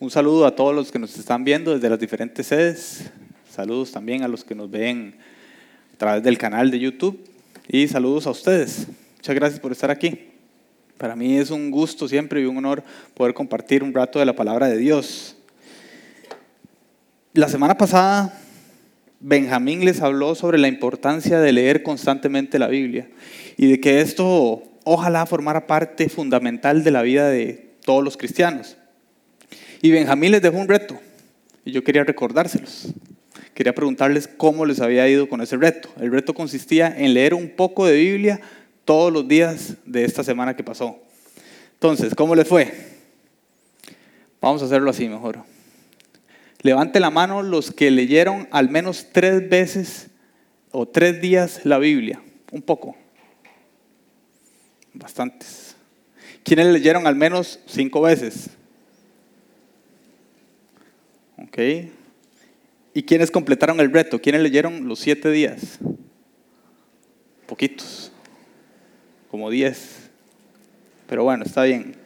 Un saludo a todos los que nos están viendo desde las diferentes sedes. Saludos también a los que nos ven a través del canal de YouTube. Y saludos a ustedes. Muchas gracias por estar aquí. Para mí es un gusto siempre y un honor poder compartir un rato de la palabra de Dios. La semana pasada Benjamín les habló sobre la importancia de leer constantemente la Biblia y de que esto ojalá formara parte fundamental de la vida de todos los cristianos. Y Benjamín les dejó un reto y yo quería recordárselos. Quería preguntarles cómo les había ido con ese reto. El reto consistía en leer un poco de Biblia todos los días de esta semana que pasó. Entonces, ¿cómo les fue? Vamos a hacerlo así mejor. Levante la mano los que leyeron al menos tres veces o tres días la Biblia. Un poco. Bastantes. ¿Quiénes leyeron al menos cinco veces? Ok. ¿Y quiénes completaron el reto? ¿Quiénes leyeron los siete días? Poquitos. Como diez. Pero bueno, está bien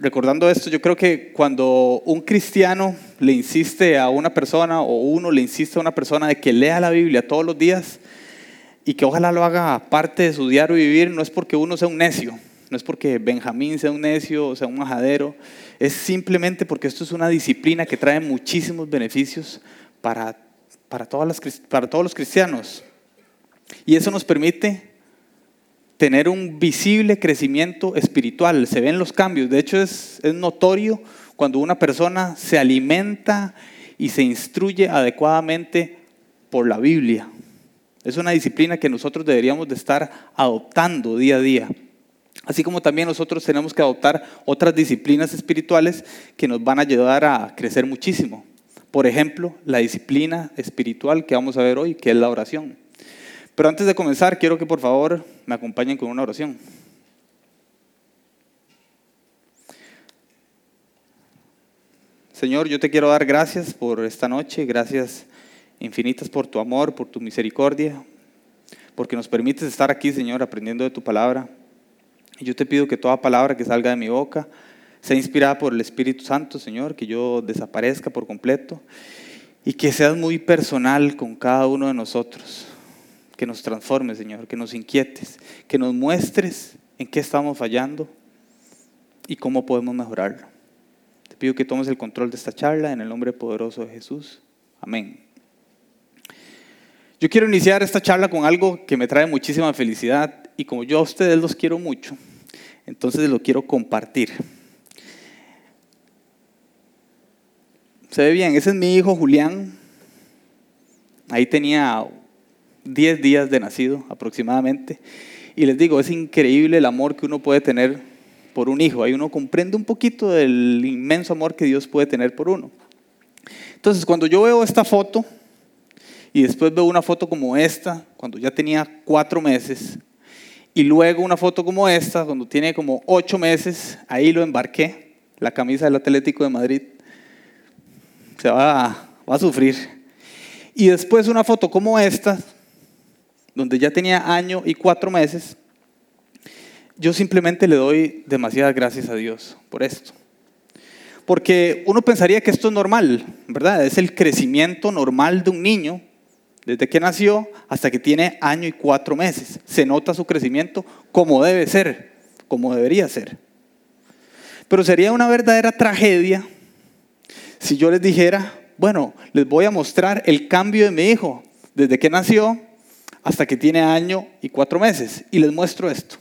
recordando esto, yo creo que cuando un cristiano le insiste a una persona o uno le insiste a una persona de que lea la Biblia todos los días y que ojalá lo haga parte de su diario vivir, no es porque uno sea un necio, no es porque Benjamín sea un necio o sea un majadero, es simplemente porque esto es una disciplina que trae muchísimos beneficios para, para, para todos los cristianos. Y eso nos permite tener un visible crecimiento espiritual. Se ven los cambios. De hecho, es, es notorio cuando una persona se alimenta y se instruye adecuadamente por la Biblia. Es una disciplina que nosotros deberíamos de estar adoptando día a día. Así como también nosotros tenemos que adoptar otras disciplinas espirituales que nos van a ayudar a crecer muchísimo. Por ejemplo, la disciplina espiritual que vamos a ver hoy, que es la oración. Pero antes de comenzar, quiero que por favor me acompañen con una oración. Señor, yo te quiero dar gracias por esta noche, gracias infinitas por tu amor, por tu misericordia, porque nos permites estar aquí, Señor, aprendiendo de tu palabra. Y yo te pido que toda palabra que salga de mi boca sea inspirada por el Espíritu Santo, Señor, que yo desaparezca por completo y que seas muy personal con cada uno de nosotros que nos transformes, Señor, que nos inquietes, que nos muestres en qué estamos fallando y cómo podemos mejorarlo. Te pido que tomes el control de esta charla en el nombre poderoso de Jesús. Amén. Yo quiero iniciar esta charla con algo que me trae muchísima felicidad y como yo a ustedes los quiero mucho, entonces lo quiero compartir. Se ve bien, ese es mi hijo Julián. Ahí tenía 10 días de nacido aproximadamente. Y les digo, es increíble el amor que uno puede tener por un hijo. Ahí uno comprende un poquito del inmenso amor que Dios puede tener por uno. Entonces, cuando yo veo esta foto y después veo una foto como esta, cuando ya tenía cuatro meses, y luego una foto como esta, cuando tiene como ocho meses, ahí lo embarqué, la camisa del Atlético de Madrid, se va va a sufrir. Y después una foto como esta, donde ya tenía año y cuatro meses, yo simplemente le doy demasiadas gracias a Dios por esto. Porque uno pensaría que esto es normal, ¿verdad? Es el crecimiento normal de un niño desde que nació hasta que tiene año y cuatro meses. Se nota su crecimiento como debe ser, como debería ser. Pero sería una verdadera tragedia si yo les dijera, bueno, les voy a mostrar el cambio de mi hijo desde que nació hasta que tiene año y cuatro meses. Y les muestro esto.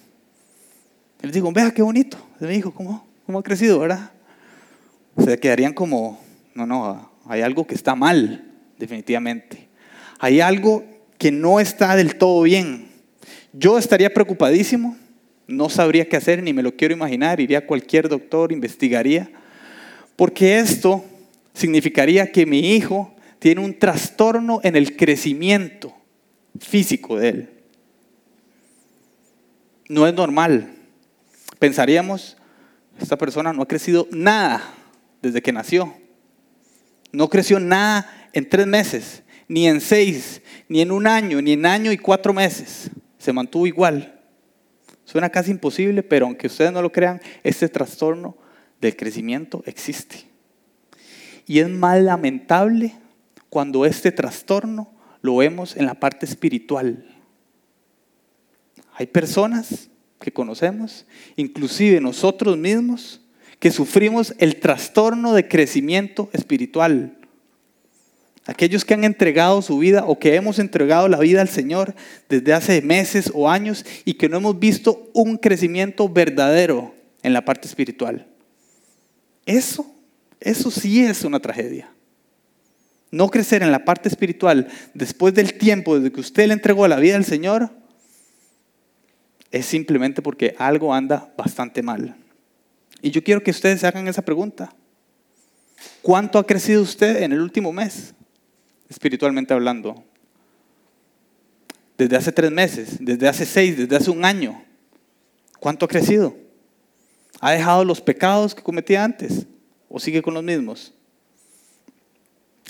Les digo, vea qué bonito. Mi hijo, ¿cómo, cómo ha crecido, verdad? Se quedarían como, no, no, hay algo que está mal, definitivamente. Hay algo que no está del todo bien. Yo estaría preocupadísimo, no sabría qué hacer, ni me lo quiero imaginar, iría a cualquier doctor, investigaría, porque esto significaría que mi hijo tiene un trastorno en el crecimiento físico de él. No es normal. Pensaríamos, esta persona no ha crecido nada desde que nació. No creció nada en tres meses, ni en seis, ni en un año, ni en año y cuatro meses. Se mantuvo igual. Suena casi imposible, pero aunque ustedes no lo crean, este trastorno del crecimiento existe. Y es más lamentable cuando este trastorno lo vemos en la parte espiritual. Hay personas que conocemos, inclusive nosotros mismos, que sufrimos el trastorno de crecimiento espiritual. Aquellos que han entregado su vida o que hemos entregado la vida al Señor desde hace meses o años y que no hemos visto un crecimiento verdadero en la parte espiritual. Eso, eso sí es una tragedia. No crecer en la parte espiritual después del tiempo desde que usted le entregó la vida al Señor es simplemente porque algo anda bastante mal. Y yo quiero que ustedes se hagan esa pregunta. ¿Cuánto ha crecido usted en el último mes, espiritualmente hablando? Desde hace tres meses, desde hace seis, desde hace un año. ¿Cuánto ha crecido? ¿Ha dejado los pecados que cometía antes o sigue con los mismos?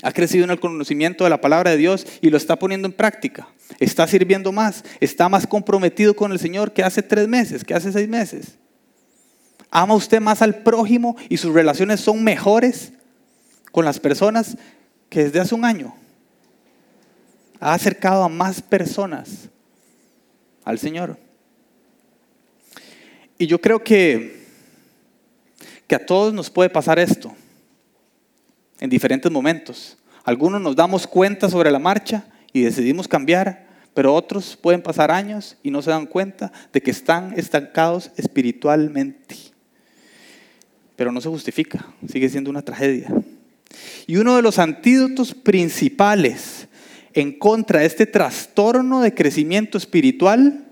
¿Ha crecido en el conocimiento de la palabra de Dios y lo está poniendo en práctica? ¿Está sirviendo más? ¿Está más comprometido con el Señor que hace tres meses, que hace seis meses? ¿Ama usted más al prójimo y sus relaciones son mejores con las personas que desde hace un año? ¿Ha acercado a más personas al Señor? Y yo creo que, que a todos nos puede pasar esto en diferentes momentos. Algunos nos damos cuenta sobre la marcha y decidimos cambiar, pero otros pueden pasar años y no se dan cuenta de que están estancados espiritualmente. Pero no se justifica, sigue siendo una tragedia. Y uno de los antídotos principales en contra de este trastorno de crecimiento espiritual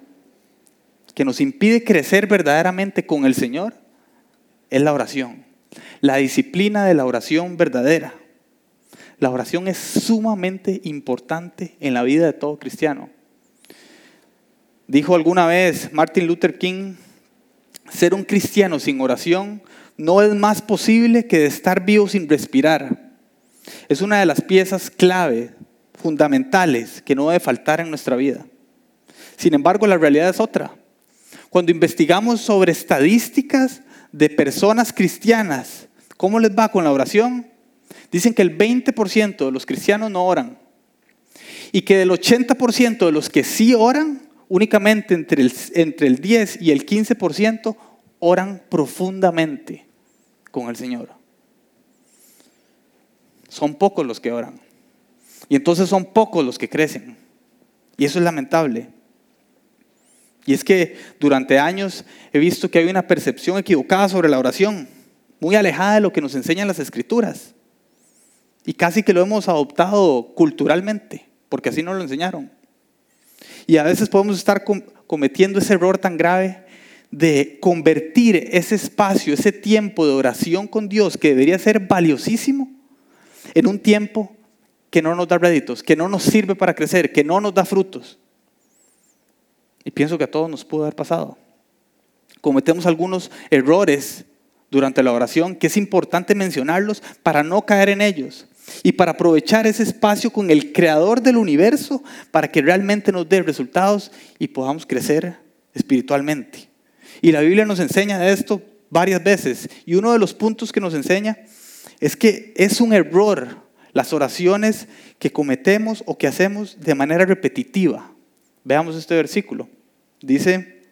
que nos impide crecer verdaderamente con el Señor es la oración. La disciplina de la oración verdadera. La oración es sumamente importante en la vida de todo cristiano. Dijo alguna vez Martin Luther King, ser un cristiano sin oración no es más posible que de estar vivo sin respirar. Es una de las piezas clave, fundamentales, que no debe faltar en nuestra vida. Sin embargo, la realidad es otra. Cuando investigamos sobre estadísticas de personas cristianas, ¿cómo les va con la oración? Dicen que el 20% de los cristianos no oran y que del 80% de los que sí oran, únicamente entre el, entre el 10 y el 15% oran profundamente con el Señor. Son pocos los que oran. Y entonces son pocos los que crecen. Y eso es lamentable. Y es que durante años he visto que hay una percepción equivocada sobre la oración, muy alejada de lo que nos enseñan las escrituras. Y casi que lo hemos adoptado culturalmente, porque así nos lo enseñaron. Y a veces podemos estar cometiendo ese error tan grave de convertir ese espacio, ese tiempo de oración con Dios, que debería ser valiosísimo, en un tiempo que no nos da réditos, que no nos sirve para crecer, que no nos da frutos. Y pienso que a todos nos pudo haber pasado. Cometemos algunos errores durante la oración que es importante mencionarlos para no caer en ellos y para aprovechar ese espacio con el creador del universo para que realmente nos dé resultados y podamos crecer espiritualmente. Y la Biblia nos enseña esto varias veces y uno de los puntos que nos enseña es que es un error las oraciones que cometemos o que hacemos de manera repetitiva. Veamos este versículo. Dice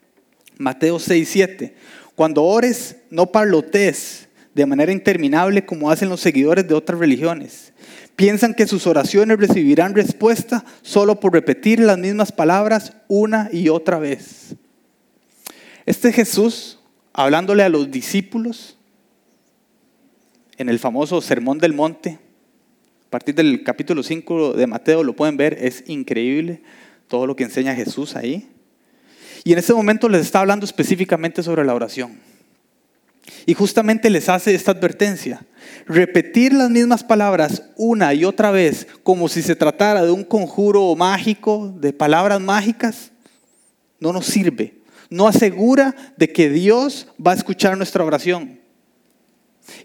Mateo 6, 7. Cuando ores, no parlotes de manera interminable como hacen los seguidores de otras religiones. Piensan que sus oraciones recibirán respuesta solo por repetir las mismas palabras una y otra vez. Este Jesús, hablándole a los discípulos en el famoso Sermón del Monte, a partir del capítulo 5 de Mateo lo pueden ver, es increíble todo lo que enseña Jesús ahí. Y en ese momento les está hablando específicamente sobre la oración. Y justamente les hace esta advertencia. Repetir las mismas palabras una y otra vez como si se tratara de un conjuro mágico, de palabras mágicas, no nos sirve. No asegura de que Dios va a escuchar nuestra oración.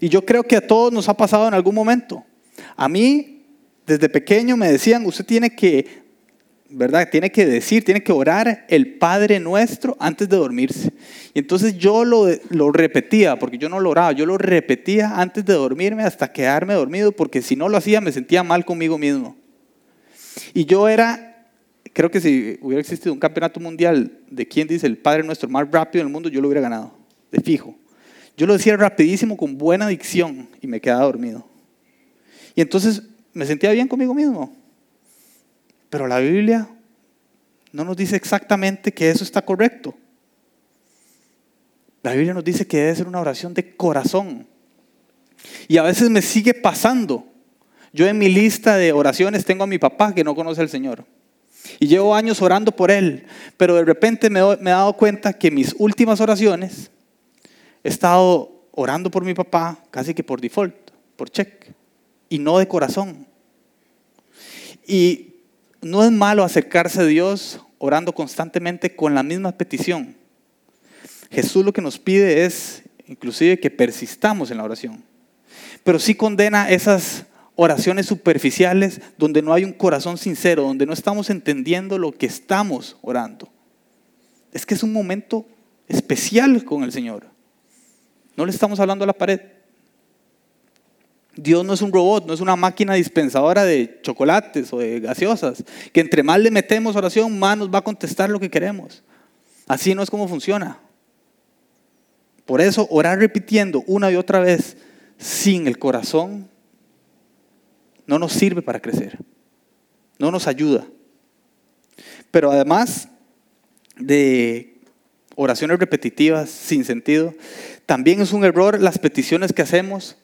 Y yo creo que a todos nos ha pasado en algún momento. A mí, desde pequeño, me decían, usted tiene que ¿verdad? Tiene que decir, tiene que orar el Padre nuestro antes de dormirse. Y entonces yo lo, lo, repetía, porque yo no lo oraba, yo lo repetía antes de dormirme hasta quedarme dormido, porque si no lo hacía me sentía mal conmigo mismo. Y yo era, creo que si hubiera existido un campeonato mundial de quién dice el Padre nuestro más rápido del mundo, yo lo hubiera ganado, de fijo. Yo lo decía rapidísimo, con buena dicción, y me quedaba dormido. Y entonces me sentía bien conmigo mismo. Pero la Biblia no nos dice exactamente que eso está correcto. La Biblia nos dice que debe ser una oración de corazón. Y a veces me sigue pasando. Yo en mi lista de oraciones tengo a mi papá que no conoce al Señor. Y llevo años orando por él. Pero de repente me, he dado cuenta que mis últimas oraciones he estado orando por mi papá casi que por default, por check. Y no de corazón. Y no es malo acercarse a Dios orando constantemente con la misma petición. Jesús lo que nos pide es inclusive que persistamos en la oración. Pero sí condena esas oraciones superficiales donde no hay un corazón sincero, donde no estamos entendiendo lo que estamos orando. Es que es un momento especial con el Señor. No le estamos hablando a la pared. Dios no es un robot, no es una máquina dispensadora de chocolates o de gaseosas, que entre más le metemos oración, más nos va a contestar lo que queremos. Así no es como funciona. Por eso orar repitiendo una y otra vez sin el corazón no nos sirve para crecer, no nos ayuda. Pero además de oraciones repetitivas sin sentido, también es un error las peticiones que hacemos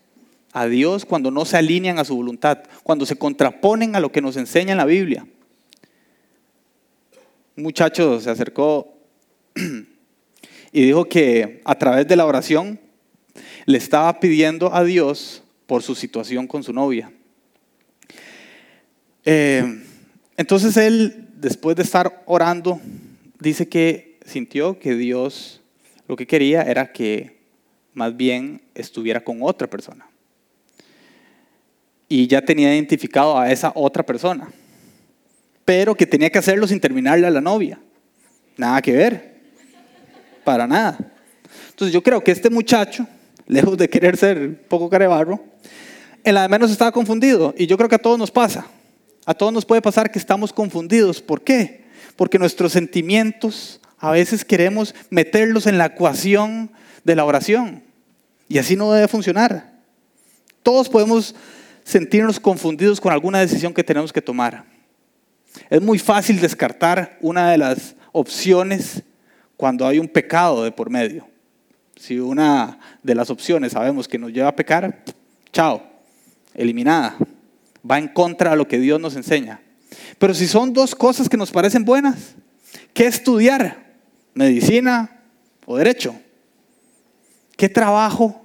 a Dios cuando no se alinean a su voluntad, cuando se contraponen a lo que nos enseña en la Biblia. Un muchacho se acercó y dijo que a través de la oración le estaba pidiendo a Dios por su situación con su novia. Eh, entonces él, después de estar orando, dice que sintió que Dios lo que quería era que más bien estuviera con otra persona y ya tenía identificado a esa otra persona, pero que tenía que hacerlo sin terminarle a la novia. Nada que ver, para nada. Entonces yo creo que este muchacho, lejos de querer ser un poco carebarro, en la de menos estaba confundido y yo creo que a todos nos pasa. A todos nos puede pasar que estamos confundidos. ¿Por qué? Porque nuestros sentimientos a veces queremos meterlos en la ecuación de la oración y así no debe funcionar. Todos podemos sentirnos confundidos con alguna decisión que tenemos que tomar. Es muy fácil descartar una de las opciones cuando hay un pecado de por medio. Si una de las opciones sabemos que nos lleva a pecar, chao, eliminada. Va en contra de lo que Dios nos enseña. Pero si son dos cosas que nos parecen buenas, ¿qué estudiar? ¿Medicina o derecho? ¿Qué trabajo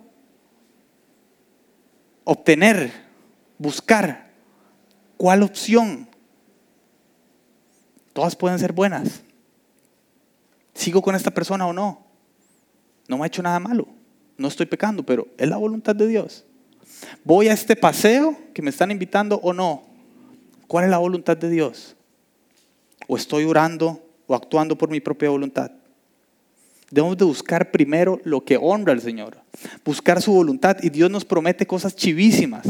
obtener? Buscar cuál opción. Todas pueden ser buenas. ¿Sigo con esta persona o no? No me ha hecho nada malo. No estoy pecando, pero es la voluntad de Dios. ¿Voy a este paseo que me están invitando o no? ¿Cuál es la voluntad de Dios? ¿O estoy orando o actuando por mi propia voluntad? Debemos de buscar primero lo que honra al Señor, buscar su voluntad y Dios nos promete cosas chivísimas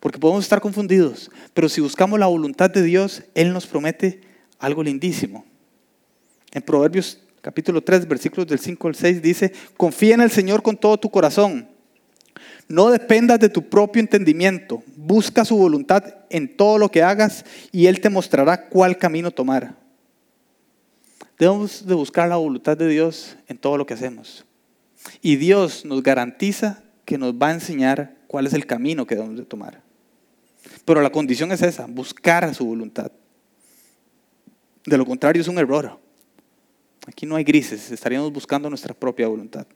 porque podemos estar confundidos, pero si buscamos la voluntad de Dios, Él nos promete algo lindísimo. En Proverbios capítulo 3, versículos del 5 al 6 dice, confía en el Señor con todo tu corazón. No dependas de tu propio entendimiento. Busca su voluntad en todo lo que hagas y Él te mostrará cuál camino tomar. Debemos de buscar la voluntad de Dios en todo lo que hacemos. Y Dios nos garantiza que nos va a enseñar cuál es el camino que debemos de tomar. Pero la condición es esa, buscar su voluntad. De lo contrario es un error. Aquí no hay grises, estaríamos buscando nuestra propia voluntad.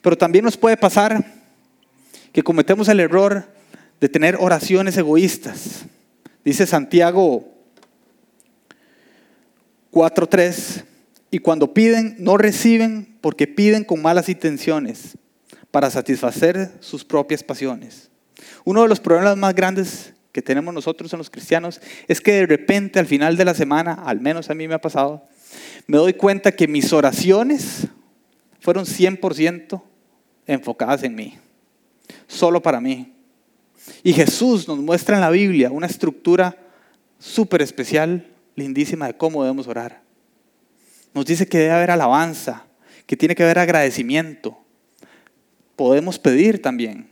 Pero también nos puede pasar que cometemos el error de tener oraciones egoístas. Dice Santiago 4.3, y cuando piden no reciben porque piden con malas intenciones para satisfacer sus propias pasiones. Uno de los problemas más grandes que tenemos nosotros en los cristianos es que de repente al final de la semana, al menos a mí me ha pasado, me doy cuenta que mis oraciones fueron 100% enfocadas en mí, solo para mí. Y Jesús nos muestra en la Biblia una estructura súper especial, lindísima de cómo debemos orar. Nos dice que debe haber alabanza, que tiene que haber agradecimiento. Podemos pedir también.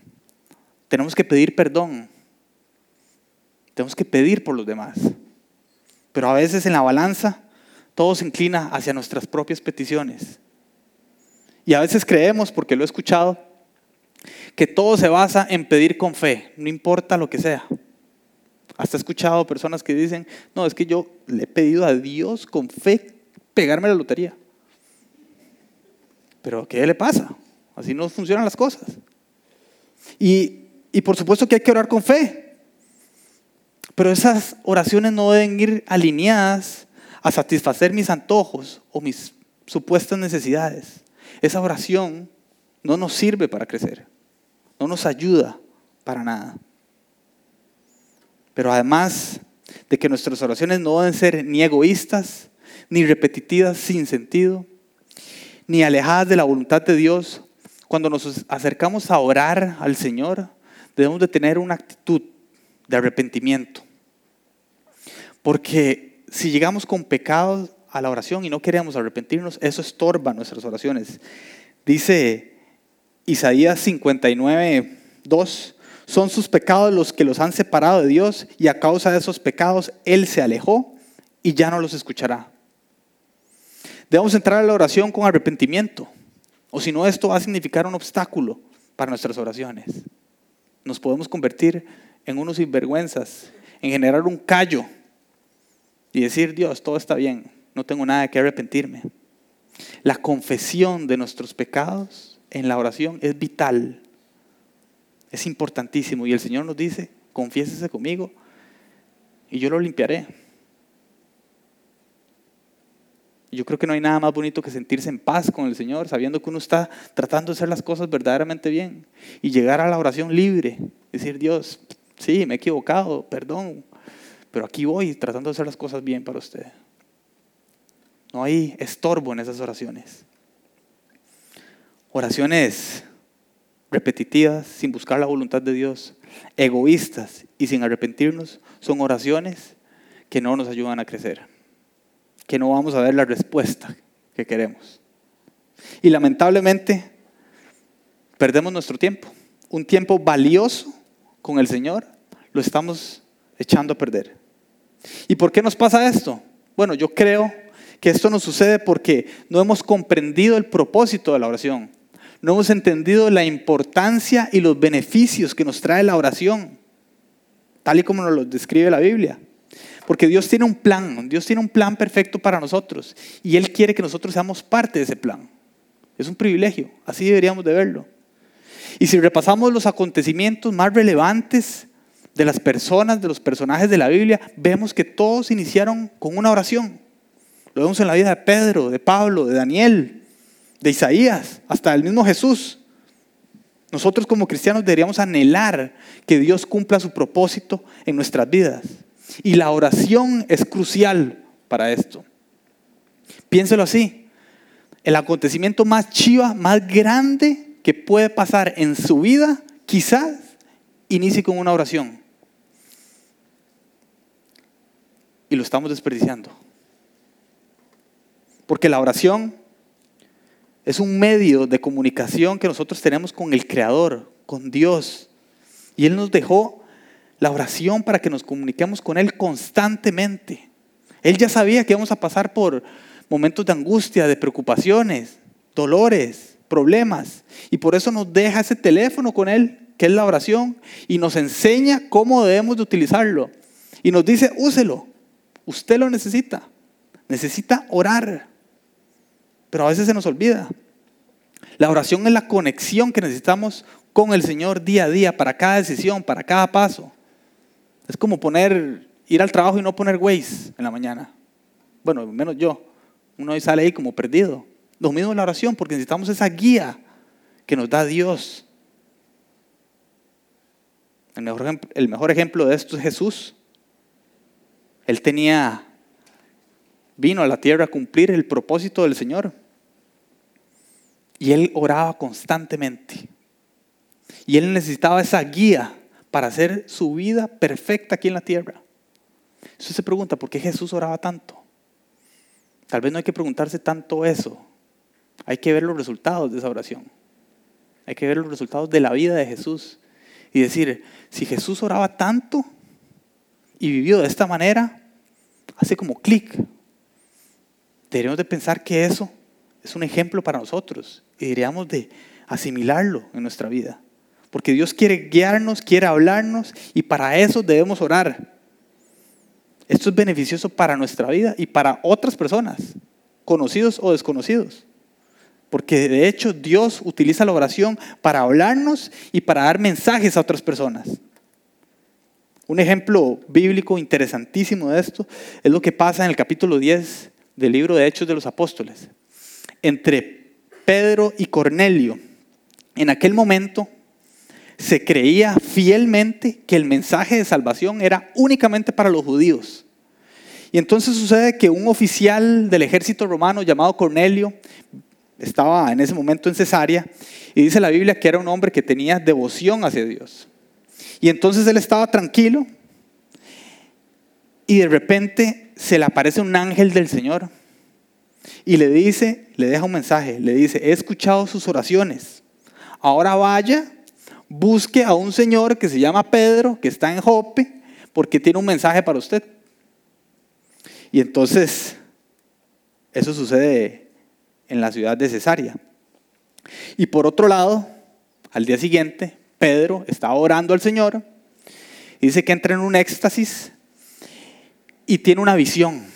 Tenemos que pedir perdón. Tenemos que pedir por los demás. Pero a veces en la balanza todo se inclina hacia nuestras propias peticiones. Y a veces creemos, porque lo he escuchado, que todo se basa en pedir con fe, no importa lo que sea. Hasta he escuchado personas que dicen, no, es que yo le he pedido a Dios con fe pegarme la lotería. Pero ¿qué le pasa? Así no funcionan las cosas. Y, y por supuesto que hay que orar con fe. Pero esas oraciones no deben ir alineadas a satisfacer mis antojos o mis supuestas necesidades. Esa oración no nos sirve para crecer, no nos ayuda para nada. Pero además de que nuestras oraciones no deben ser ni egoístas, ni repetitivas sin sentido, ni alejadas de la voluntad de Dios, cuando nos acercamos a orar al Señor, debemos de tener una actitud de arrepentimiento. Porque si llegamos con pecados a la oración y no queremos arrepentirnos, eso estorba nuestras oraciones. Dice Isaías 59, 2, son sus pecados los que los han separado de Dios y a causa de esos pecados Él se alejó y ya no los escuchará. Debemos entrar a la oración con arrepentimiento, o si no esto va a significar un obstáculo para nuestras oraciones. Nos podemos convertir en unos sinvergüenzas, en generar un callo y decir, Dios, todo está bien, no tengo nada que arrepentirme. La confesión de nuestros pecados en la oración es vital, es importantísimo. Y el Señor nos dice, confiésese conmigo y yo lo limpiaré. Yo creo que no hay nada más bonito que sentirse en paz con el Señor, sabiendo que uno está tratando de hacer las cosas verdaderamente bien y llegar a la oración libre, decir, Dios, sí, me he equivocado, perdón, pero aquí voy tratando de hacer las cosas bien para usted. No hay estorbo en esas oraciones. Oraciones repetitivas, sin buscar la voluntad de Dios, egoístas y sin arrepentirnos, son oraciones que no nos ayudan a crecer, que no vamos a ver la respuesta que queremos. Y lamentablemente perdemos nuestro tiempo, un tiempo valioso con el Señor, lo estamos echando a perder. ¿Y por qué nos pasa esto? Bueno, yo creo que esto nos sucede porque no hemos comprendido el propósito de la oración. No hemos entendido la importancia y los beneficios que nos trae la oración, tal y como nos lo describe la Biblia. Porque Dios tiene un plan, Dios tiene un plan perfecto para nosotros y Él quiere que nosotros seamos parte de ese plan. Es un privilegio, así deberíamos de verlo. Y si repasamos los acontecimientos más relevantes de las personas, de los personajes de la Biblia, vemos que todos iniciaron con una oración. Lo vemos en la vida de Pedro, de Pablo, de Daniel, de Isaías, hasta el mismo Jesús. Nosotros como cristianos deberíamos anhelar que Dios cumpla su propósito en nuestras vidas. Y la oración es crucial para esto. Piénselo así. El acontecimiento más chiva, más grande que puede pasar en su vida, quizás inicie con una oración. y lo estamos desperdiciando. Porque la oración es un medio de comunicación que nosotros tenemos con el Creador, con Dios. Y Él nos dejó la oración para que nos comuniquemos con Él constantemente. Él ya sabía que íbamos a pasar por momentos de angustia, de preocupaciones, dolores, problemas. Y por eso nos deja ese teléfono con Él, que es la oración, y nos enseña cómo debemos de utilizarlo. Y nos dice, úselo. Usted lo necesita. Necesita orar. Pero a veces se nos olvida. La oración es la conexión que necesitamos con el Señor día a día, para cada decisión, para cada paso. Es como poner, ir al trabajo y no poner Waze en la mañana. Bueno, menos yo. Uno sale ahí como perdido. Lo mismo en la oración, porque necesitamos esa guía que nos da Dios. El mejor, el mejor ejemplo de esto es Jesús. Él tenía, vino a la tierra a cumplir el propósito del Señor. Y él oraba constantemente. Y él necesitaba esa guía para hacer su vida perfecta aquí en la tierra. Usted se pregunta, ¿por qué Jesús oraba tanto? Tal vez no hay que preguntarse tanto eso. Hay que ver los resultados de esa oración. Hay que ver los resultados de la vida de Jesús. Y decir, si Jesús oraba tanto y vivió de esta manera, hace como clic. Deberíamos de pensar que eso es un ejemplo para nosotros y deberíamos de asimilarlo en nuestra vida. Porque Dios quiere guiarnos, quiere hablarnos y para eso debemos orar. Esto es beneficioso para nuestra vida y para otras personas, conocidos o desconocidos. Porque de hecho Dios utiliza la oración para hablarnos y para dar mensajes a otras personas. Un ejemplo bíblico interesantísimo de esto es lo que pasa en el capítulo 10 del libro de Hechos de los Apóstoles. Entre Pedro y Cornelio, en aquel momento se creía fielmente que el mensaje de salvación era únicamente para los judíos. Y entonces sucede que un oficial del ejército romano llamado Cornelio estaba en ese momento en Cesarea y dice la Biblia que era un hombre que tenía devoción hacia Dios. Y entonces él estaba tranquilo y de repente se le aparece un ángel del Señor y le dice, le deja un mensaje, le dice, he escuchado sus oraciones, ahora vaya busque a un señor que se llama Pedro, que está en Jope, porque tiene un mensaje para usted. Y entonces, eso sucede en la ciudad de Cesarea. Y por otro lado, al día siguiente, Pedro está orando al Señor, y dice que entra en un éxtasis y tiene una visión.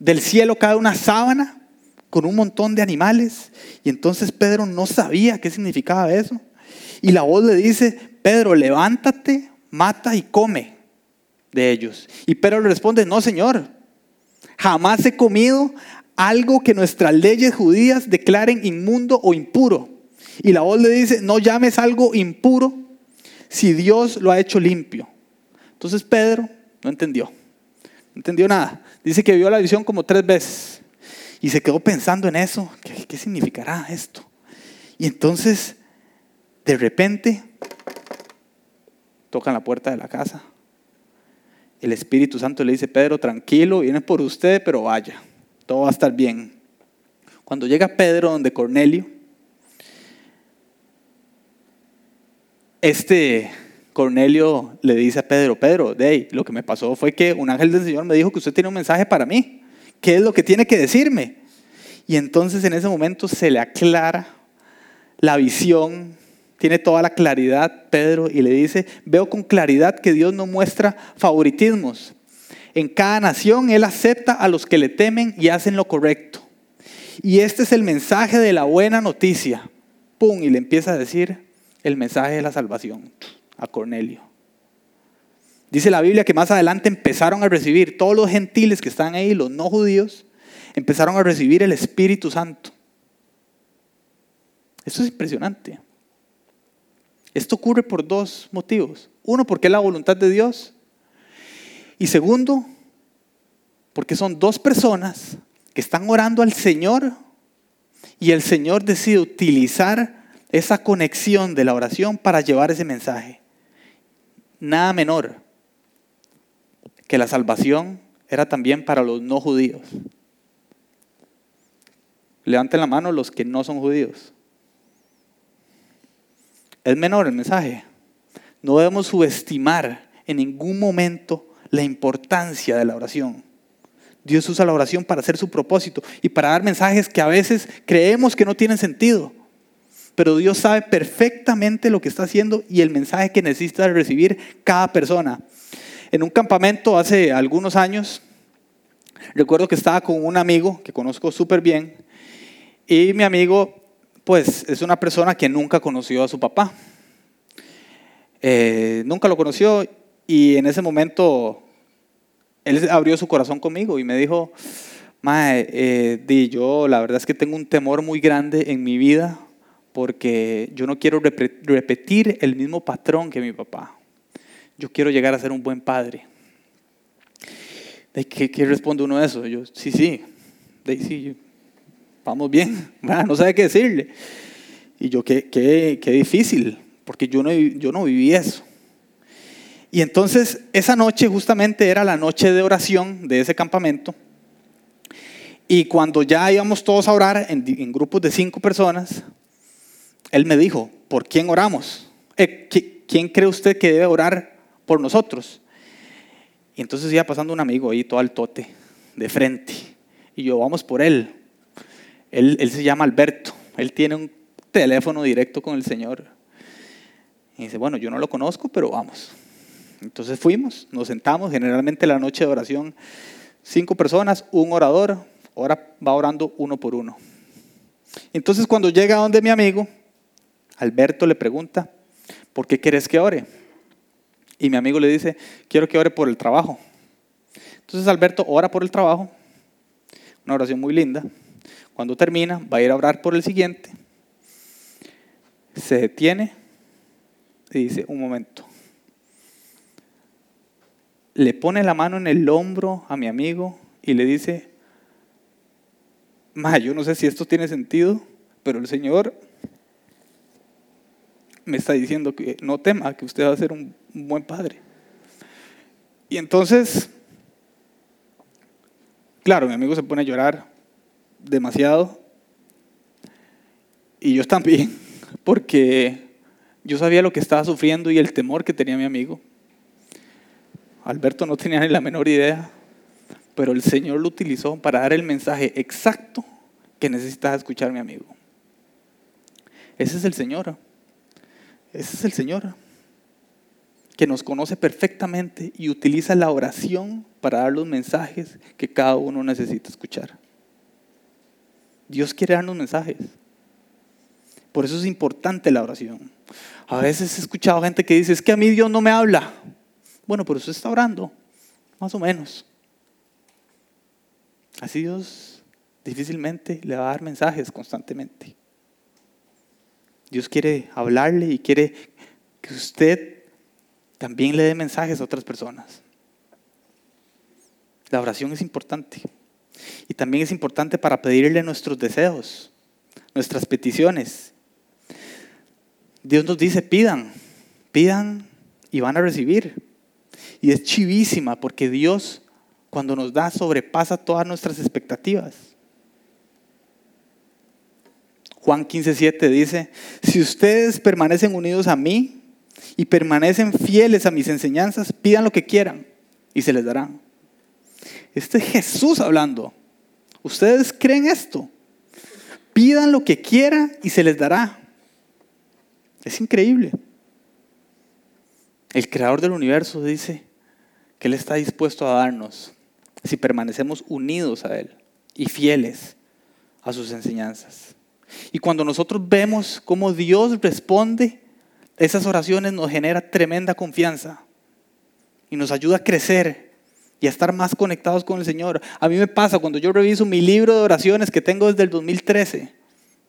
Del cielo cae una sábana con un montón de animales, y entonces Pedro no sabía qué significaba eso. Y la voz le dice, Pedro, levántate, mata y come de ellos. Y Pedro le responde, no, Señor, jamás he comido algo que nuestras leyes judías declaren inmundo o impuro. Y la voz le dice, no llames algo impuro si Dios lo ha hecho limpio. Entonces Pedro no entendió, no entendió nada. Dice que vio la visión como tres veces y se quedó pensando en eso. ¿Qué, qué significará esto? Y entonces de repente, tocan la puerta de la casa. El Espíritu Santo le dice, Pedro, tranquilo, viene por usted, pero vaya, todo va a estar bien. Cuando llega Pedro donde Cornelio, este Cornelio le dice a Pedro, Pedro, de lo que me pasó fue que un ángel del Señor me dijo que usted tiene un mensaje para mí. ¿Qué es lo que tiene que decirme? Y entonces en ese momento se le aclara la visión tiene toda la claridad Pedro y le dice, veo con claridad que Dios no muestra favoritismos. En cada nación Él acepta a los que le temen y hacen lo correcto. Y este es el mensaje de la buena noticia. ¡Pum! Y le empieza a decir el mensaje de la salvación a Cornelio. Dice la Biblia que más adelante empezaron a recibir, todos los gentiles que están ahí, los no judíos, empezaron a recibir el Espíritu Santo. Esto es impresionante. Esto ocurre por dos motivos. Uno, porque es la voluntad de Dios. Y segundo, porque son dos personas que están orando al Señor y el Señor decide utilizar esa conexión de la oración para llevar ese mensaje. Nada menor que la salvación era también para los no judíos. Levanten la mano los que no son judíos es menor el mensaje. No debemos subestimar en ningún momento la importancia de la oración. Dios usa la oración para hacer su propósito y para dar mensajes que a veces creemos que no tienen sentido. Pero Dios sabe perfectamente lo que está haciendo y el mensaje que necesita recibir cada persona. En un campamento hace algunos años, recuerdo que estaba con un amigo que conozco súper bien y mi amigo pues es una persona que nunca conoció a su papá. Eh, nunca lo conoció y en ese momento él abrió su corazón conmigo y me dijo, Mae, eh, di, yo la verdad es que tengo un temor muy grande en mi vida porque yo no quiero repetir el mismo patrón que mi papá. yo quiero llegar a ser un buen padre. ¿De qué, responde uno a eso? Yo, sí, sí, de, sí, vamos bien, no sabe qué decirle. Y yo, qué, qué, qué difícil, porque yo no, yo no viví eso. Y entonces esa noche justamente era la noche de oración de ese campamento. Y cuando ya íbamos todos a orar en, en grupos de cinco personas, él me dijo, ¿por quién oramos? Eh, ¿Quién cree usted que debe orar por nosotros? Y entonces iba pasando un amigo ahí, todo al tote, de frente. Y yo, vamos por él. Él, se llama Alberto. Él tiene un teléfono directo con el Señor. Y dice, bueno, yo no lo conozco, pero vamos. Entonces fuimos, nos sentamos, generalmente la noche de oración, cinco personas, un orador, ahora va orando uno por uno. Entonces cuando llega a donde mi amigo, Alberto le pregunta, ¿por qué quieres que ore? Y mi amigo le dice, quiero que ore por el trabajo. Entonces Alberto ora por el trabajo, una oración muy linda. Cuando termina, va a ir a orar por el siguiente. Se detiene y dice, un momento. Le pone la mano en el hombro a mi amigo y le dice, Ma, yo no sé si esto tiene sentido, pero el Señor me está diciendo que no tema, que usted va a ser un, buen padre. Y entonces, claro, mi amigo se pone a llorar demasiado. Y yo también, porque yo sabía lo que estaba sufriendo y el temor que tenía mi amigo. Alberto no tenía ni la menor idea, pero el Señor lo utilizó para dar el mensaje exacto que necesitaba escuchar mi amigo. Ese es el Señor. Ese es el Señor, que nos conoce perfectamente y utiliza la oración para dar los mensajes que cada uno necesita escuchar. Dios quiere darnos mensajes. Por eso es importante la oración. A veces he escuchado gente que dice, es que a mí Dios no me habla. Bueno, pero usted está orando, más o menos. Así Dios difícilmente le va a dar mensajes constantemente. Dios quiere hablarle y quiere que usted también le dé mensajes a otras personas. La oración es importante. Y también es importante para pedirle nuestros deseos, nuestras peticiones. Dios nos dice, pidan, pidan y van a recibir. Y es chivísima porque Dios cuando nos da sobrepasa todas nuestras expectativas. Juan 15:7 dice, si ustedes permanecen unidos a mí y permanecen fieles a mis enseñanzas, pidan lo que quieran y se les dará. Este es Jesús hablando. ¿Ustedes creen esto? Pidan lo que quieran y se les dará. Es increíble. El creador del universo dice que Él está dispuesto a darnos si permanecemos unidos a Él y fieles a sus enseñanzas. Y cuando nosotros vemos cómo Dios responde, esas oraciones nos genera tremenda confianza y nos ayuda a crecer y a estar más conectados con el Señor. A mí me pasa cuando yo reviso mi libro de oraciones que tengo desde el 2013,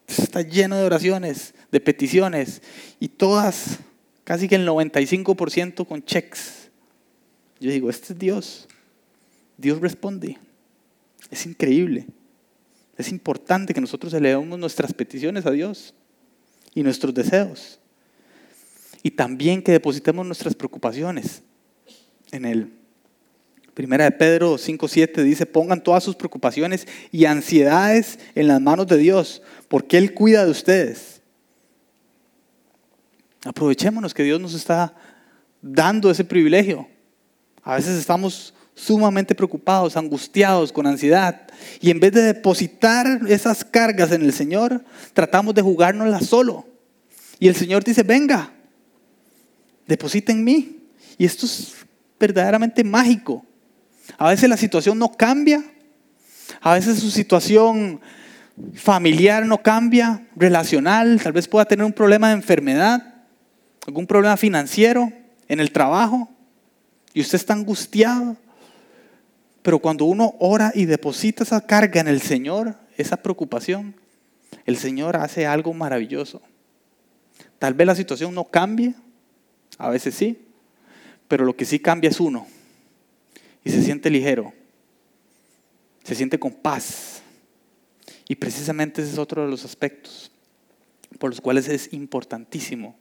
está lleno de oraciones, de peticiones y todas, casi que el 95% con checks. Yo digo, este es Dios. Dios responde. Es increíble. Es importante que nosotros elevemos nuestras peticiones a Dios y nuestros deseos. Y también que depositemos nuestras preocupaciones en Él. Primera de Pedro 5.7 dice, pongan todas sus preocupaciones y ansiedades en las manos de Dios, porque Él cuida de ustedes. Aprovechémonos que Dios nos está dando ese privilegio. A veces estamos sumamente preocupados, angustiados, con ansiedad. Y en vez de depositar esas cargas en el Señor, tratamos de jugárnoslas solo. Y el Señor dice, venga, deposita en mí. Y esto es verdaderamente mágico. A veces la situación no cambia, a veces su situación familiar no cambia, relacional, tal vez pueda tener un problema de enfermedad, algún problema financiero en el trabajo, y usted está angustiado, pero cuando uno ora y deposita esa carga en el Señor, esa preocupación, el Señor hace algo maravilloso. Tal vez la situación no cambie, a veces sí, pero lo que sí cambia es uno. Y se siente ligero. Se siente con paz. Y precisamente ese es otro de los aspectos por los cuales es importantísimo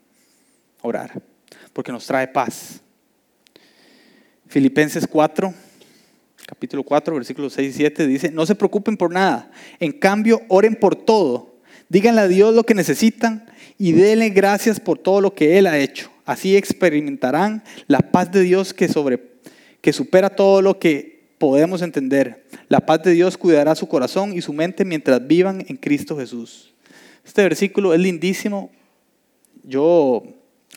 orar, porque nos trae paz. Filipenses 4, capítulo 4, versículos 6 y 7 dice, no se preocupen por nada, en cambio oren por todo, díganle a Dios lo que necesitan y denle gracias por todo lo que Él ha hecho. Así experimentarán la paz de Dios que, sobre, que supera todo lo que podemos entender. La paz de Dios cuidará su corazón y su mente mientras vivan en Cristo Jesús. Este versículo es lindísimo. Yo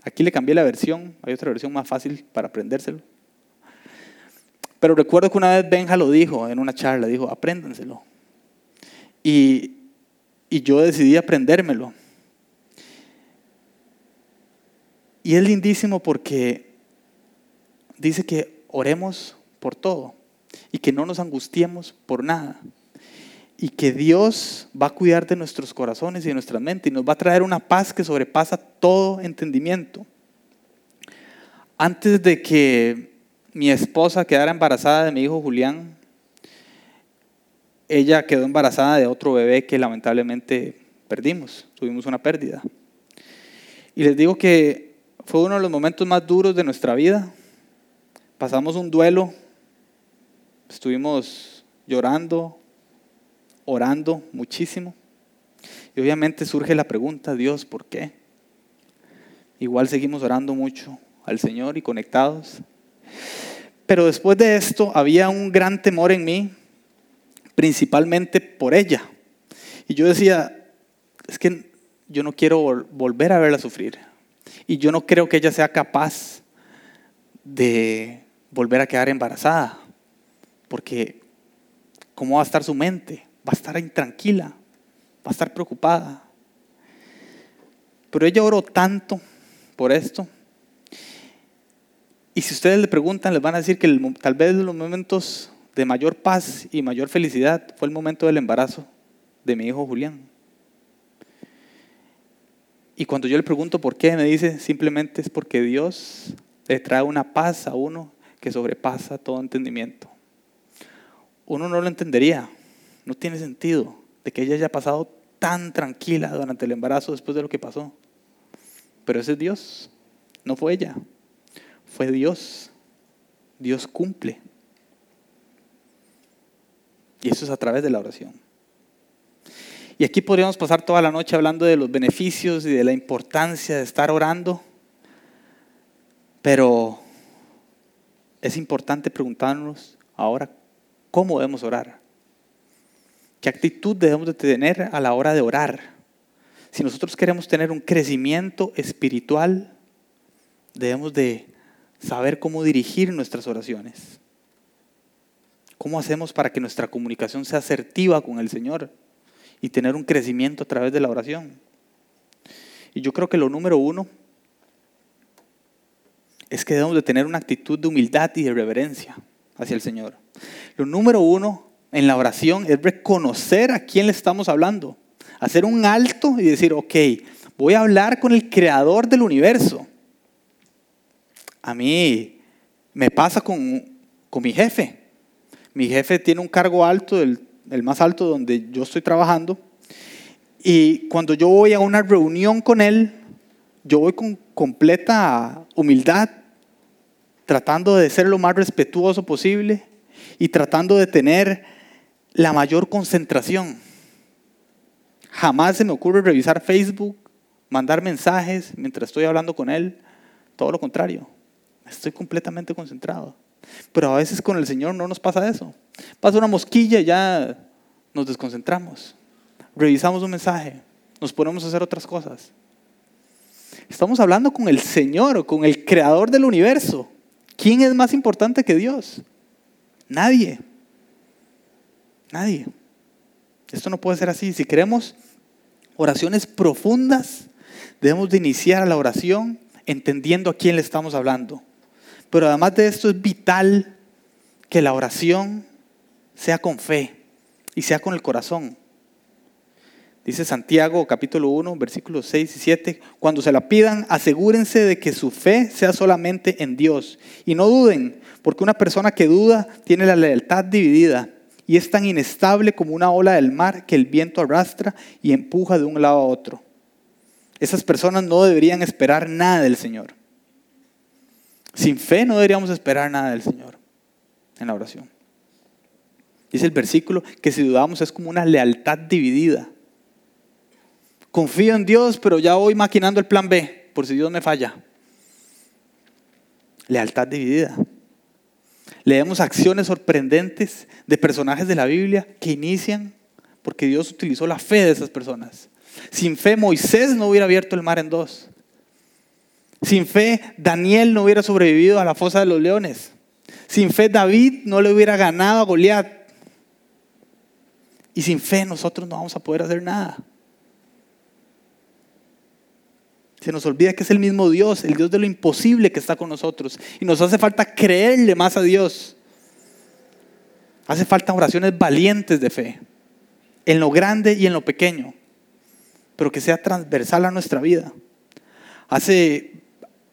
aquí le cambié la versión, hay otra versión más fácil para aprendérselo. Pero recuerdo que una vez Benja lo dijo en una charla, dijo, apréndanselo. Y, y yo decidí aprendérmelo. Y es lindísimo porque dice que oremos por todo y que no nos angustiemos por nada. Y que Dios va a cuidar de nuestros corazones y de nuestra mente y nos va a traer una paz que sobrepasa todo entendimiento. Antes de que mi esposa quedara embarazada de mi hijo Julián, ella quedó embarazada de otro bebé que lamentablemente perdimos, tuvimos una pérdida. Y les digo que fue uno de los momentos más duros de nuestra vida. Pasamos un duelo, estuvimos llorando, orando muchísimo. Y obviamente surge la pregunta, Dios, ¿por qué? Igual seguimos orando mucho al Señor y conectados. Pero después de esto había un gran temor en mí, principalmente por ella. Y yo decía, es que yo no quiero volver a verla sufrir. Y yo no creo que ella sea capaz de volver a quedar embarazada. Porque ¿cómo va a estar su mente? Va a estar intranquila, va a estar preocupada. Pero ella oró tanto por esto. Y si ustedes le preguntan, les van a decir que tal vez los momentos de mayor paz y mayor felicidad fue el momento del embarazo de mi hijo Julián. Y cuando yo le pregunto por qué, me dice simplemente es porque Dios le trae una paz a uno que sobrepasa todo entendimiento. Uno no lo entendería, no tiene sentido de que ella haya pasado tan tranquila durante el embarazo después de lo que pasó. Pero ese es Dios, no fue ella, fue Dios. Dios cumple. Y eso es a través de la oración. Y aquí podríamos pasar toda la noche hablando de los beneficios y de la importancia de estar orando, pero es importante preguntarnos ahora cómo debemos orar. ¿Qué actitud debemos de tener a la hora de orar? Si nosotros queremos tener un crecimiento espiritual, debemos de saber cómo dirigir nuestras oraciones. ¿Cómo hacemos para que nuestra comunicación sea asertiva con el Señor? y tener un crecimiento a través de la oración. Y yo creo que lo número uno es que debemos de tener una actitud de humildad y de reverencia hacia el Señor. Lo número uno en la oración es reconocer a quién le estamos hablando, hacer un alto y decir, ok, voy a hablar con el creador del universo. A mí me pasa con, con mi jefe. Mi jefe tiene un cargo alto del el más alto donde yo estoy trabajando. Y cuando yo voy a una reunión con él, yo voy con completa humildad, tratando de ser lo más respetuoso posible y tratando de tener la mayor concentración. Jamás se me ocurre revisar Facebook, mandar mensajes mientras estoy hablando con él. Todo lo contrario, estoy completamente concentrado. Pero a veces con el Señor no nos pasa eso. Pasa una mosquilla y ya nos desconcentramos. Revisamos un mensaje, nos ponemos a hacer otras cosas. Estamos hablando con el Señor, con el creador del universo. ¿Quién es más importante que Dios? Nadie. Nadie. Esto no puede ser así. Si queremos oraciones profundas, debemos de iniciar la oración entendiendo a quién le estamos hablando. Pero además de esto es vital que la oración sea con fe y sea con el corazón. Dice Santiago capítulo 1, versículos 6 y 7, cuando se la pidan, asegúrense de que su fe sea solamente en Dios. Y no duden, porque una persona que duda tiene la lealtad dividida y es tan inestable como una ola del mar que el viento arrastra y empuja de un lado a otro. Esas personas no deberían esperar nada del Señor. Sin fe no deberíamos esperar nada del Señor en la oración. Dice el versículo que si dudamos es como una lealtad dividida. Confío en Dios, pero ya voy maquinando el plan B, por si Dios me falla. Lealtad dividida. Leemos acciones sorprendentes de personajes de la Biblia que inician porque Dios utilizó la fe de esas personas. Sin fe Moisés no hubiera abierto el mar en dos. Sin fe Daniel no hubiera sobrevivido a la fosa de los leones. Sin fe David no le hubiera ganado a Goliat. Y sin fe nosotros no vamos a poder hacer nada. Se nos olvida que es el mismo Dios, el Dios de lo imposible que está con nosotros. Y nos hace falta creerle más a Dios. Hace falta oraciones valientes de fe, en lo grande y en lo pequeño, pero que sea transversal a nuestra vida. Hace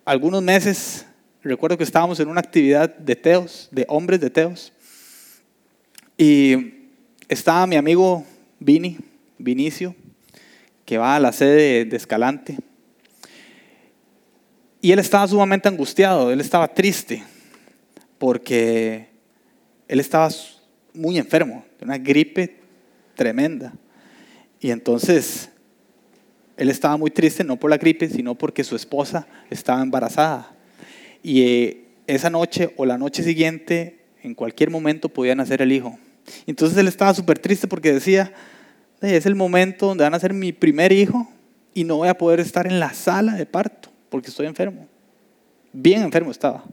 algunos meses, recuerdo que estábamos en una actividad de teos, de hombres de teos, y estaba mi amigo Vini, Vinicio, que va a la sede de Escalante y él estaba sumamente angustiado, él estaba triste, porque él estaba muy enfermo, de una gripe tremenda. Y entonces, él estaba muy triste, no por la gripe, sino porque su esposa estaba embarazada. Y eh, esa noche o la noche siguiente, en cualquier momento podía nacer el hijo. Entonces él estaba súper triste porque decía, es el momento donde van a ser mi primer hijo y no voy a poder estar en la sala de parto porque estoy enfermo. Bien enfermo estaba.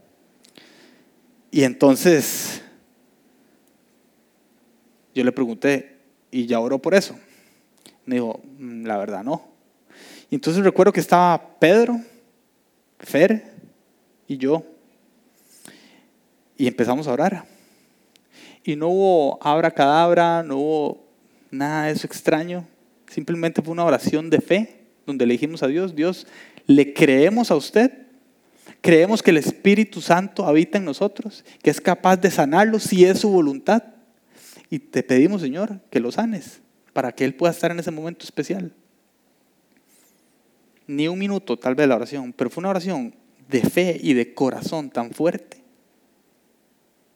Y entonces yo le pregunté, ¿y ya oró por eso? Me dijo, mm, la verdad no. Y entonces recuerdo que estaba Pedro, Fer y yo. Y empezamos a orar. Y no hubo abra cadabra, no hubo nada de eso extraño. Simplemente fue una oración de fe donde le dijimos a Dios, Dios, ¿Le creemos a usted? ¿Creemos que el Espíritu Santo habita en nosotros? ¿Que es capaz de sanarlo si es su voluntad? Y te pedimos, Señor, que lo sanes para que Él pueda estar en ese momento especial. Ni un minuto tal vez la oración, pero fue una oración de fe y de corazón tan fuerte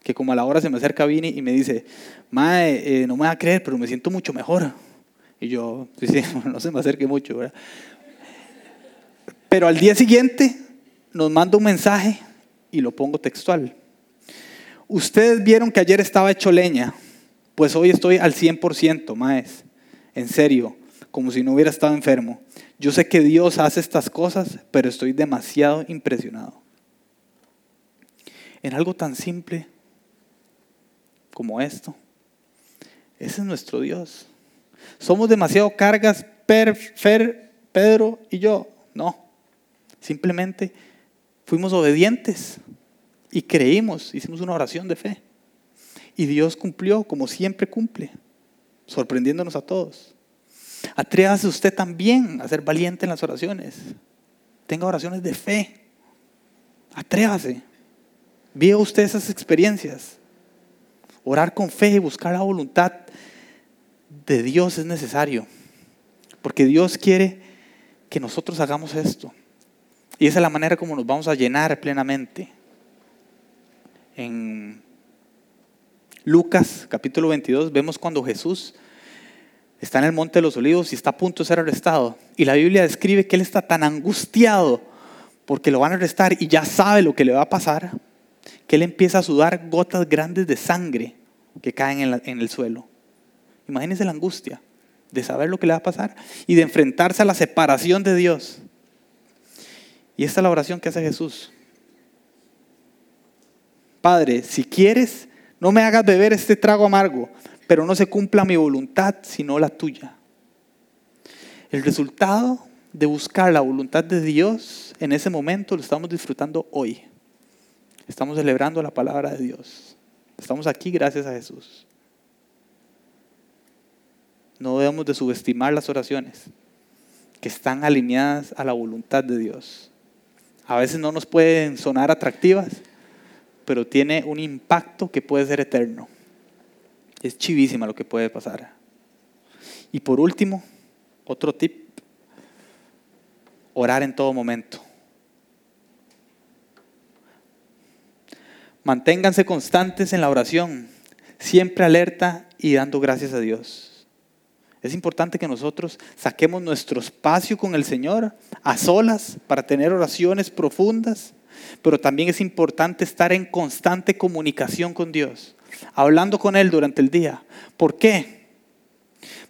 que como a la hora se me acerca Vini y me dice, Mae, eh, no me va a creer, pero me siento mucho mejor. Y yo, sí, no se me acerque mucho, ¿verdad? Pero al día siguiente nos manda un mensaje y lo pongo textual. Ustedes vieron que ayer estaba hecho leña, pues hoy estoy al 100%, maes. En serio, como si no hubiera estado enfermo. Yo sé que Dios hace estas cosas, pero estoy demasiado impresionado. En algo tan simple como esto. Ese es nuestro Dios. Somos demasiado cargas, per, Fer, Pedro y yo. No. Simplemente fuimos obedientes y creímos, hicimos una oración de fe. Y Dios cumplió como siempre cumple, sorprendiéndonos a todos. Atrévase usted también a ser valiente en las oraciones. Tenga oraciones de fe. Atrévase. Viva usted esas experiencias. Orar con fe y buscar la voluntad de Dios es necesario. Porque Dios quiere que nosotros hagamos esto. Y esa es la manera como nos vamos a llenar plenamente. En Lucas capítulo 22 vemos cuando Jesús está en el Monte de los Olivos y está a punto de ser arrestado. Y la Biblia describe que él está tan angustiado porque lo van a arrestar y ya sabe lo que le va a pasar, que él empieza a sudar gotas grandes de sangre que caen en, el suelo. Imagínense la angustia de saber lo que le va a pasar y de enfrentarse a la separación de Dios. Y esta es la oración que hace Jesús. Padre, si quieres, no me hagas beber este trago amargo, pero no se cumpla mi voluntad, sino la tuya. El resultado de buscar la voluntad de Dios en ese momento lo estamos disfrutando hoy. Estamos celebrando la palabra de Dios. Estamos aquí gracias a Jesús. no debemos de subestimar las oraciones que están alineadas a la voluntad de Dios. A veces no nos pueden sonar atractivas, pero tiene un impacto que puede ser eterno. Es chivísima lo que puede pasar. Y por último, otro tip, orar en todo momento. Manténganse constantes en la oración, siempre alerta y dando gracias a Dios. Es importante que nosotros saquemos nuestro espacio con el Señor a solas para tener oraciones profundas, pero también es importante estar en constante comunicación con Dios, hablando con Él durante el día. ¿Por qué?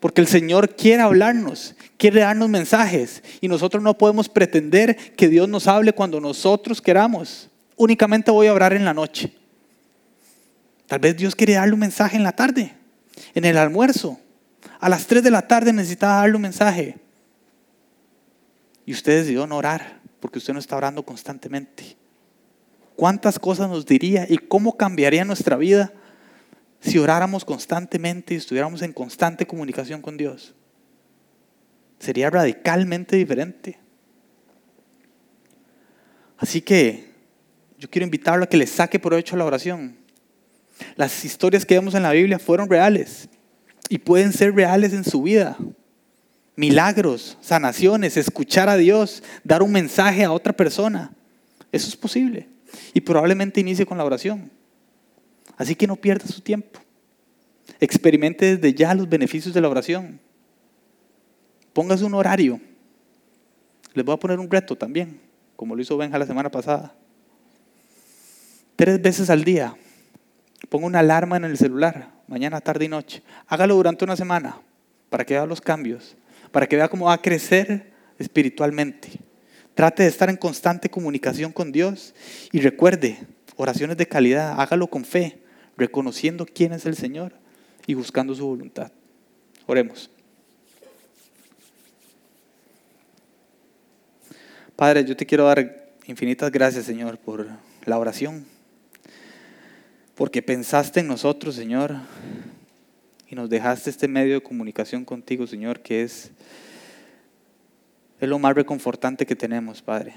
Porque el Señor quiere hablarnos, quiere darnos mensajes y nosotros no podemos pretender que Dios nos hable cuando nosotros queramos únicamente voy a orar en la noche. Tal vez Dios quiere darle un mensaje en la tarde, en el almuerzo. A las 3 de la tarde necesitaba darle un mensaje. Y usted decidió no orar porque usted no está orando constantemente. ¿Cuántas cosas nos diría y cómo cambiaría nuestra vida si oráramos constantemente y estuviéramos en constante comunicación con Dios? Sería radicalmente diferente. Así que yo quiero invitarlo a que le saque provecho a la oración. Las historias que vemos en la Biblia fueron reales y pueden ser reales en su vida. Milagros, sanaciones, escuchar a Dios, dar un mensaje a otra persona. Eso es posible. Y probablemente inicie con la oración. Así que no pierda su tiempo. Experimente desde ya los beneficios de la oración. Póngase un horario. Les voy a poner un reto también, como lo hizo Benja la semana pasada tres veces al día. Ponga una alarma en el celular, mañana, tarde y noche. Hágalo durante una semana para que vea los cambios, para que vea cómo va a crecer espiritualmente. Trate de estar en constante comunicación con Dios y recuerde, oraciones de calidad, hágalo con fe, reconociendo quién es el Señor y buscando su voluntad. Oremos. Padre, yo te quiero dar infinitas gracias, Señor, por la oración porque pensaste en nosotros, Señor, y nos dejaste este medio de comunicación contigo, Señor, que es, es lo más reconfortante que tenemos, Padre.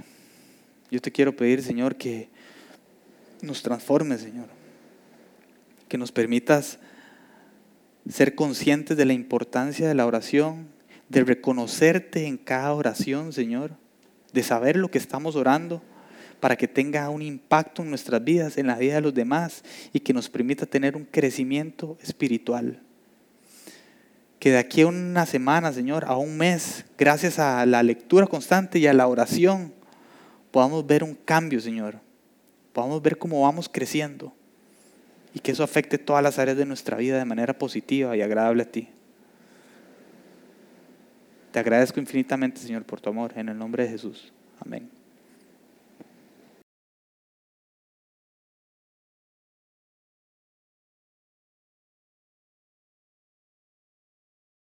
Yo te quiero pedir, Señor, que nos transformes, Señor, que nos permitas ser conscientes de la importancia de la oración, de reconocerte en cada oración, Señor, de saber lo que estamos orando para que tenga un impacto en nuestras vidas, en la vida de los demás y que nos permita tener un crecimiento espiritual. Que de aquí a una semana, Señor, a un mes, gracias a la lectura constante y a la oración, podamos ver un cambio, Señor. Podamos ver cómo vamos creciendo y que eso afecte todas las áreas de nuestra vida de manera positiva y agradable a ti. Te agradezco infinitamente, Señor, por tu amor, en el nombre de Jesús. Amén.